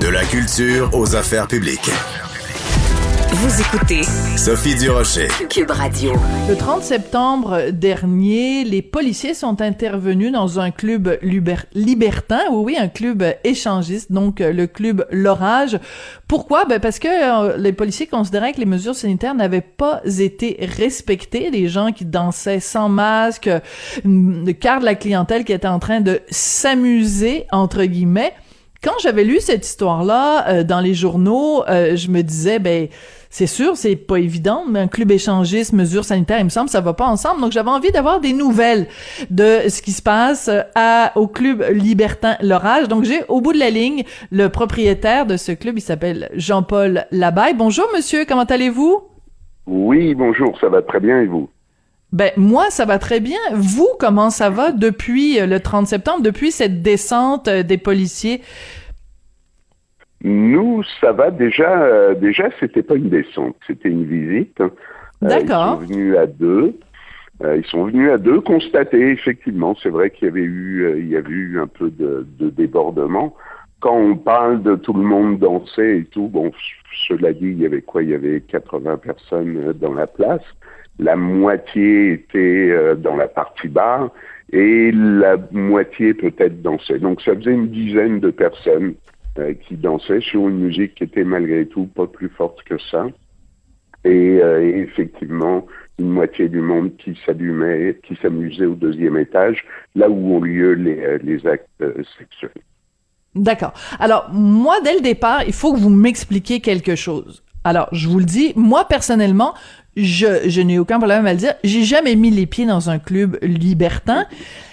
De la culture aux affaires publiques. Vous écoutez Sophie Durocher. Cube Radio. Le 30 septembre dernier, les policiers sont intervenus dans un club libertin, oui, oui, un club échangiste, donc euh, le club L'Orage. Pourquoi? Ben parce que euh, les policiers considéraient que les mesures sanitaires n'avaient pas été respectées. Les gens qui dansaient sans masque, le quart de la clientèle qui était en train de s'amuser, entre guillemets. Quand j'avais lu cette histoire-là euh, dans les journaux, je me disais, ben c'est sûr, c'est pas évident, mais un club échangiste, mesures sanitaires, il me semble, ça va pas ensemble. Donc, j'avais envie d'avoir des nouvelles de ce qui se passe euh, à, au club libertin L'Orage. Donc, j'ai au bout de la ligne le propriétaire de ce club, il s'appelle Jean-Paul Labaye. Bonjour, monsieur, comment allez-vous? Oui, bonjour, ça va très bien et vous? Ben moi ça va très bien. Vous comment ça va depuis euh, le 30 septembre, depuis cette descente euh, des policiers? Nous, ça va déjà. Euh, déjà, c'était pas une descente, c'était une visite. Hein. Euh, D'accord. ils sont venus à deux. Euh, ils sont venus à deux constater effectivement. C'est vrai qu'il y avait eu, il y avait eu un peu de, de, débordement. Quand on parle de tout le monde danser et tout, bon, cela dit, il y avait quoi? Il y avait 80 personnes dans la place. La moitié était dans la partie bar et la moitié peut-être dansait. Donc ça faisait une dizaine de personnes euh, qui dansait sur une musique qui était malgré tout pas plus forte que ça. Et, euh, effectivement, une moitié du monde qui s'allumait, qui s'amusait au deuxième étage, là où ont lieu euh, les actes sexuels. D'accord. Alors, moi, dès le départ, il faut que vous m'expliquiez quelque chose. Alors, je vous le dis, moi, personnellement, je, je n'ai aucun problème à le dire. J'ai jamais mis les pieds dans un club libertin.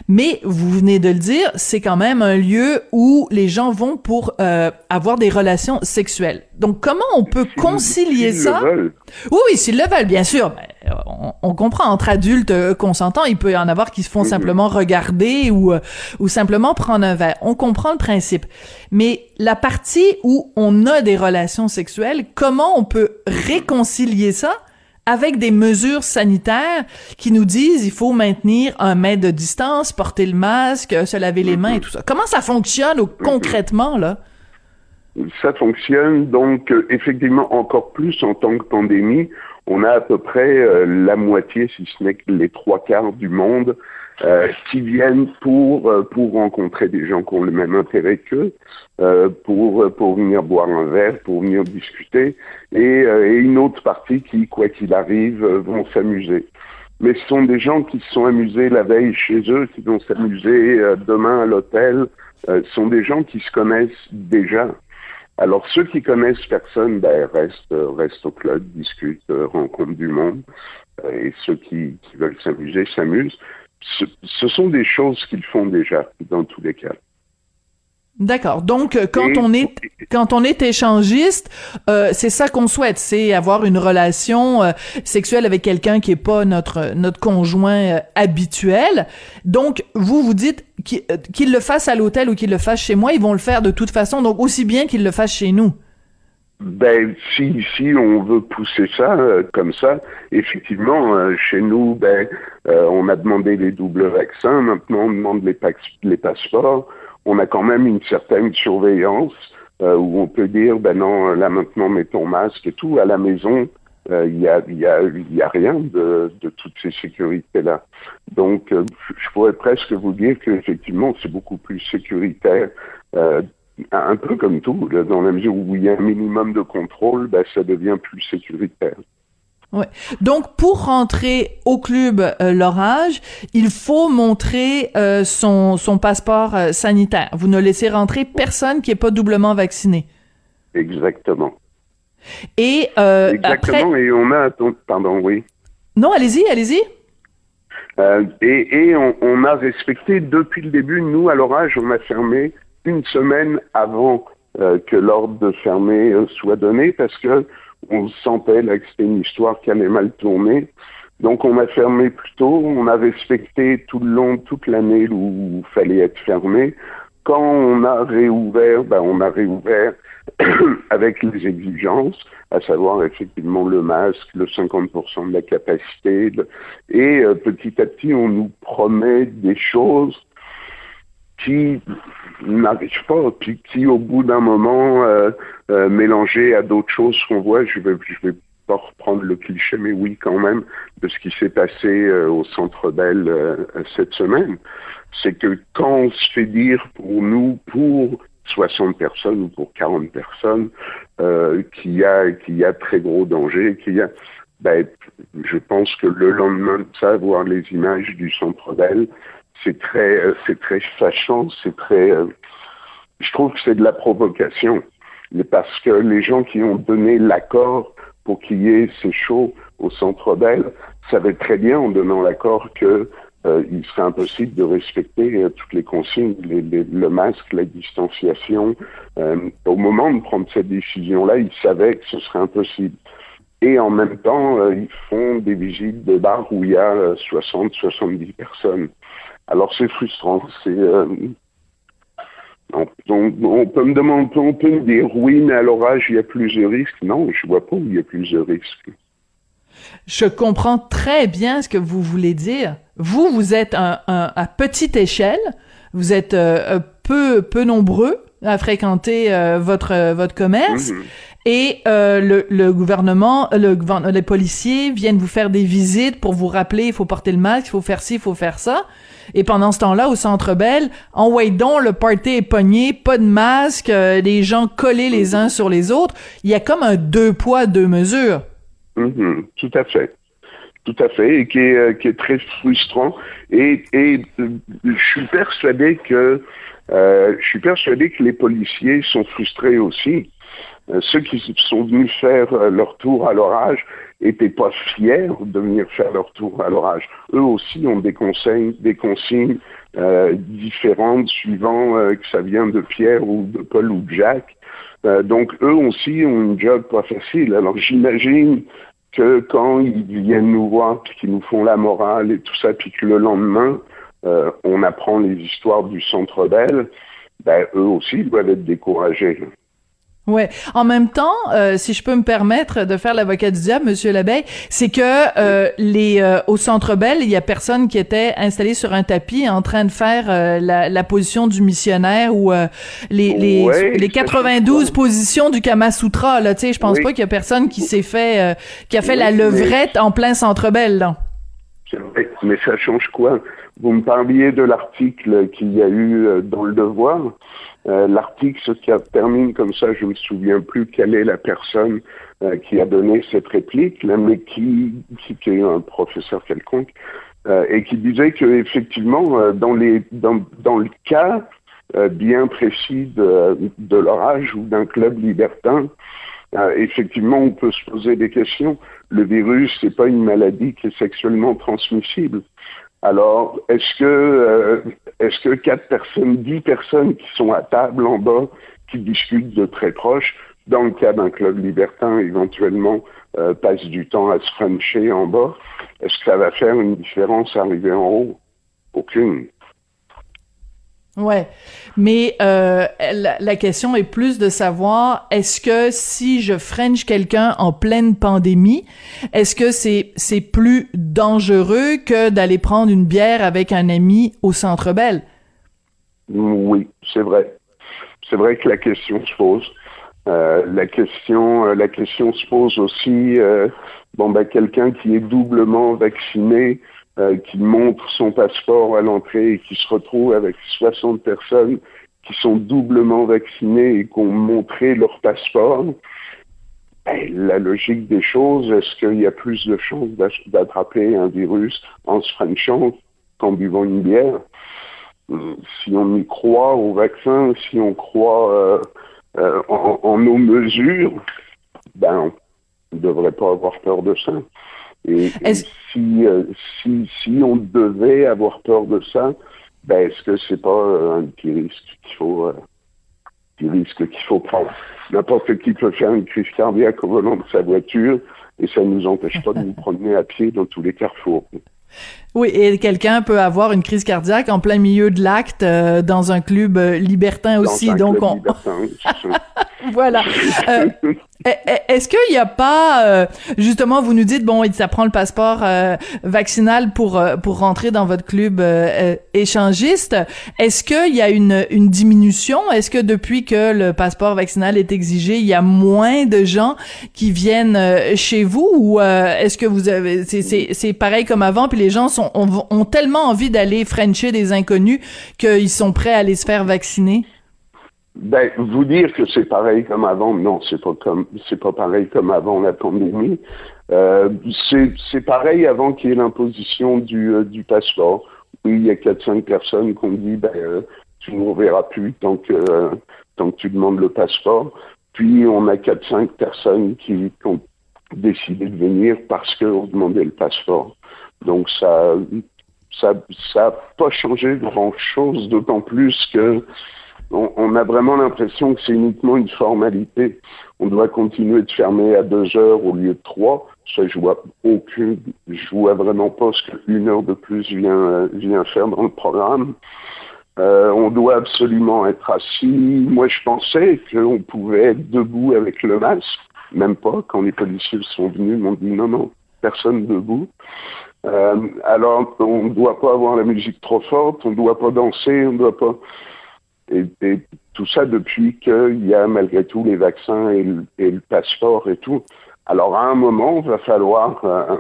Mais vous venez de le dire, c'est quand même un lieu où les gens vont pour euh, avoir des relations sexuelles. Donc comment on peut concilier ça? Oui, oui, s'ils le veulent, bien sûr. Ben, on, comprend entre adultes euh, consentants, il peut y en avoir qui se font mhm. simplement regarder ou euh, ou simplement prendre un verre. On comprend le principe. Mais la partie où on a des relations sexuelles, comment on peut réconcilier ça avec des mesures sanitaires qui nous disent il faut maintenir un mètre de distance, porter le masque, se laver les mains et tout ça. Comment ça fonctionne concrètement là? Ça fonctionne donc euh, effectivement encore plus en tant que pandémie. On a à peu près euh, la moitié, si ce n'est que les trois quarts du monde euh, qui viennent pour euh, pour rencontrer des gens qui ont le même intérêt qu'eux, euh, pour pour venir boire un verre, pour venir discuter, et, et une autre partie qui, quoi qu'il arrive, vont s'amuser. Mais ce sont des gens qui se sont amusés la veille chez eux, qui vont s'amuser demain à l'hôtel. ce sont des gens qui se connaissent déjà. Alors ceux qui connaissent personne, ben, restent, restent au club, discutent, rencontrent du monde. Et ceux qui, qui veulent s'amuser s'amusent ce, sont des choses qu'ils font déjà dans tous les cas. D'accord. Donc, euh, quand on est quand on est échangiste, euh, c'est ça qu'on souhaite, c'est avoir une relation euh, sexuelle avec quelqu'un qui est pas notre notre conjoint habituel. Donc, vous vous dites qu'il le fasse à l'hôtel ou qu'il le fasse chez moi, ils vont le faire de toute façon. Donc, aussi bien qu'il le fasse chez nous. Ben, si, si on veut pousser ça euh, comme ça, effectivement, euh, chez nous, ben, euh, on a demandé les doubles vaccins, maintenant on demande les, les passeports. On a quand même une certaine surveillance où on peut dire, ben non, là maintenant mets ton masque et tout. À la maison, il y, a, y, a, y a rien de, de toutes ces sécurités-là. Donc, je pourrais presque vous dire qu'effectivement, c'est beaucoup plus sécuritaire un peu comme tout, dans la mesure où il y a un minimum de contrôle, ben, ça devient plus sécuritaire. Ouais. Donc pour rentrer au club euh, l'orage, il faut montrer euh, son, son passeport euh, sanitaire. Vous ne laissez rentrer personne qui est pas doublement vacciné. Exactement. Et exactement. Et on a pardon oui. Non, allez-y, allez-y. et, et on, on, a respecté depuis le début. Nous à l'orage, on a fermé une semaine avant euh, que l'ordre de fermer euh, soit donné parce que on sentait là, que c'était une histoire qui allait mal tourner. Donc on a fermé plus tôt, on a respecté tout le long, toute l'année où il fallait être fermé. Quand on a réouvert, ben, on a réouvert avec les exigences, à savoir effectivement le masque, le 50% de la capacité. Et euh, petit à petit, on nous promet des choses qui n'arrive pas, puis qui au bout d'un moment euh, euh, mélangé à d'autres choses qu'on voit, je vais, je vais pas reprendre le cliché, mais oui quand même, de ce qui s'est passé euh, au Centre Bell cette semaine, c'est que quand on se fait dire pour nous, pour 60 personnes ou pour 40 personnes, qu'il y a qu'il y a très gros danger, qu'il y a ben, je pense que le lendemain de ça, voir les images du Centre Bell, c'est très, euh, c'est très fâchant, c'est très, euh, je trouve que c'est de la provocation. Parce que les gens qui ont donné l'accord pour qu'il y ait ces shows au Centre Bell savaient très bien en donnant l'accord que euh, il serait impossible de respecter toutes les consignes, le masque, la distanciation. au moment de prendre cette décision-là, ils savaient que ce serait impossible. Et en même temps, ils font des visites de bars où il y a 60, 70 personnes. Alors c'est frustrant. C'est euh, on, peut me demander, on peut me dire oui, mais à l'orage il y a plus de risques. Non, je vois pas où il y a plus de risques. Je comprends très bien ce que vous voulez dire. Vous, vous êtes un, à petite échelle, vous êtes euh, peu peu nombreux à fréquenter euh, votre votre commerce. Mhm. Et le, le, gouvernement, le, les policiers viennent vous faire des visites pour vous rappeler, il faut porter le masque, il faut faire ci, il faut faire ça. Et pendant ce temps-là, au Centre Bell, en donc le party est pogné, pas de masque, euh, les gens collés les uns sur les autres. Il y a comme un deux poids, deux mesures. Mm-hmm. tout à fait. Tout à fait, et qui est, euh, qui est très frustrant. Et, et euh, je suis persuadé que je suis persuadé que les policiers sont frustrés aussi. Ceux qui sont venus faire leur tour à l'orage étaient pas fiers de venir faire leur tour à l'orage. Eux aussi ont des conseils, des consignes euh, différentes suivant euh, que ça vient de Pierre ou de Paul ou de Jacques. Euh, donc eux aussi ont une job pas facile. Alors j'imagine que quand ils viennent nous voir, puis qu'ils nous font la morale et tout ça, puis que le lendemain, on apprend les histoires du Centre Bell, ben, eux aussi doivent être découragés. Ouais. En même temps, euh, si je peux me permettre de faire l'avocat du diable, Monsieur Labeille, c'est que euh, les euh, au Centre Bell, il y a personne qui était installé sur un tapis en train de faire la, la, position du missionnaire ou les les, les 92 positions du Kama Sutra. Là, tu sais, je pense pas qu'il y a personne qui s'est fait qui a fait la levrette en plein Centre Bell. Là. Vrai, mais ça change quoi? Vous me parliez de l'article qu'il y a eu dans le Devoir. Euh, l'article se termine comme ça, je me souviens plus quelle est la personne euh, qui a donné cette réplique, mais qui, qui, est un professeur quelconque, euh, et qui disait que effectivement, dans les dans, dans le cas bien précis de, de l'orage ou d'un club libertin, effectivement, on peut se poser des questions. Le virus, c'est pas une maladie qui est sexuellement transmissible. Alors, est-ce que euh, est-ce que quatre personnes, dix personnes qui sont à table en bas, qui discutent de très proche, dans le cas d'un club libertin, éventuellement euh, passent du temps à se frencher en bas, est-ce que ça va faire une différence arriver en haut? Aucune. Ouais, mais euh, la, question est plus de savoir est-ce que si je French quelqu'un en pleine pandémie, est-ce que c'est c'est plus dangereux que d'aller prendre une bière avec un ami au Centre Bell? Oui, c'est vrai. C'est vrai que la question se pose. Euh, la question, euh, la question se pose aussi. bon, ben quelqu'un qui est doublement vacciné euh, qui montre son passeport à l'entrée et qui se retrouve avec 60 personnes qui sont doublement vaccinées et qui ont montré leur passeport, ben, la logique des choses, est-ce qu'il y a plus de chances d'attraper un virus en se frenchant qu'en buvant une bière? Euh, Si on y croit au vaccin, si on croit euh, en, nos mesures, ben, on ne devrait pas avoir peur de ça. Et, si, euh, si, si on devait avoir peur de ça, ben, est-ce que c'est pas euh, un petit risque qu'il faut, euh, petit risque qu'il faut prendre? N'importe qui peut faire une crise cardiaque au volant de sa voiture et ça ne nous empêche pas de nous promener à pied dans tous les carrefours. Oui, et quelqu'un peut avoir une crise cardiaque en plein milieu de l'acte dans un club libertin aussi. donc on... voilà. Est-ce qu'il n'y a pas, euh, justement, vous nous dites, bon, ça prend le passeport euh, vaccinal pour euh, pour rentrer dans votre club échangiste. Est-ce qu'il y a une, une diminution? Est-ce que depuis que le passeport vaccinal est exigé, il y a moins de gens qui viennent chez vous? Ou est-ce que vous avez, c'est pareil comme avant, puis les gens sont ont, ont tellement envie d'aller frencher des inconnus qu'ils sont prêts à aller se faire vacciner? Ben, vous dire que c'est pareil comme avant, non, c'est pas comme, c'est pas pareil comme avant la pandémie. Euh, c'est pareil avant qu'il y ait l'imposition du, euh, du passeport. Oui, il y a 4-5 personnes qui ont dit, ben, euh, tu ne reverras plus tant que, euh, tant que tu demandes le passeport. Puis on a 4-5 personnes qui, ont décidé de venir parce qu'on demandait le passeport. Donc ça, ça, ça n'a pas changé grand chose, d'autant plus que on, a vraiment l'impression que c'est uniquement une formalité. On doit continuer de fermer à deux heures au lieu de trois. Ça, je vois aucune, je vois vraiment pas ce qu'une heure de plus vient, vient faire dans le programme. Euh, on doit absolument être assis. Moi, je pensais qu'on pouvait être debout avec le masque. Même pas. Quand les policiers sont venus, ils m'ont dit non, non, personne debout. Euh, alors, on ne doit pas avoir la musique trop forte, on ne doit pas danser, on ne doit pas. Et, et, tout ça depuis qu'il y a malgré tout les vaccins et le, et le, passeport et tout. Alors à un moment, il va falloir, euh,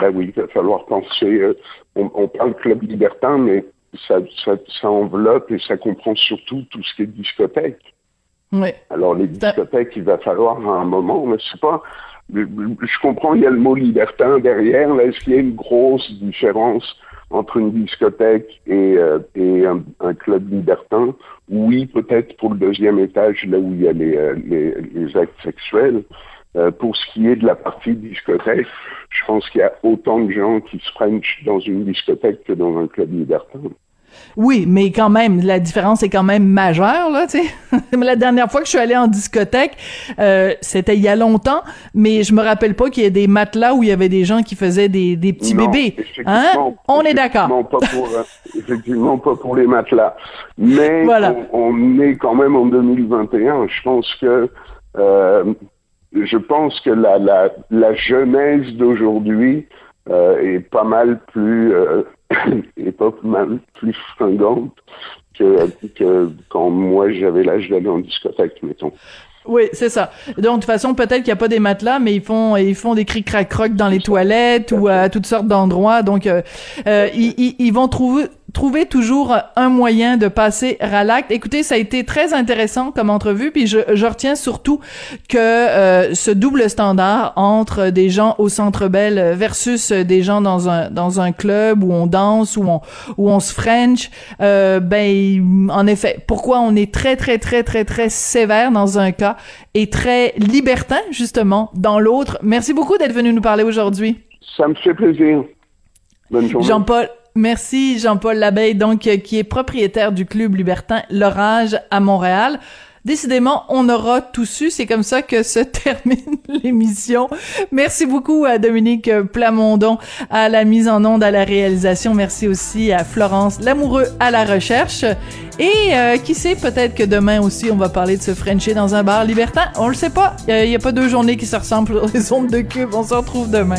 ben oui, il va falloir penser. Euh, on, on, parle club libertin, mais ça, ça, ça, enveloppe et ça comprend surtout tout ce qui est discothèque. Oui. Alors les discothèques, il va falloir à un moment, mais c'est pas. Je comprends, il y a le mot libertin derrière. Là, est-ce qu'il y a une grosse différence entre une discothèque et, euh, et un, un, club libertin. Oui, peut-être pour le deuxième étage, là où il y a les, euh, les, les actes sexuels. Euh, pour ce qui est de la partie discothèque, je pense qu'il y a autant de gens qui se frenchent dans une discothèque que dans un club libertin. Oui, mais quand même, la différence est quand même majeure, là, tu sais. la dernière fois que je suis allée en discothèque, euh, c'était il y a longtemps, mais je me rappelle pas qu'il y ait des matelas où il y avait des gens qui faisaient des, des petits non, bébés. Hein? On est d'accord. Euh, effectivement, pas pour les matelas. Mais voilà. on, on, est quand même en 2021. Je pense que, euh, je pense que la, la, la jeunesse d'aujourd'hui euh, est pas mal plus euh, pas mal plus fringante que, que quand moi j'avais l'âge d'aller en discothèque, mettons. Oui, c'est ça. Donc, de toute façon, peut-être qu'il n'y a pas des matelas, mais ils font, ils font des cris crac croc dans les toilettes ou à toutes sortes d'endroits. Donc, euh, euh, ils, ils, vont trouver, trouver toujours un moyen de passer à l'acte. Écoutez, ça a été très intéressant comme entrevue, puis je, je retiens surtout que euh, ce double standard entre des gens au Centre Bell versus des gens dans un dans un club où on danse, où on où on se French, euh, ben en effet, pourquoi on est très très très très très sévère dans un cas et très libertin justement dans l'autre. Merci beaucoup d'être venu nous parler aujourd'hui. Ça me fait plaisir. Bonne journée. Jean-Paul Merci Jean-Paul Labeille, donc qui est propriétaire du club libertin L'Orage à Montréal. Décidément, on aura tout su. C'est comme ça que se termine l'émission. Merci beaucoup à Dominique Plamondon à la mise en onde, à la réalisation. Merci aussi à Florence Lamoureux à la recherche. Et euh, qui sait, peut-être que demain aussi, on va parler de se frencher dans un bar libertin. On le sait pas. Il n'y a, pas deux journées qui se ressemblent les ondes de cube. On se retrouve demain.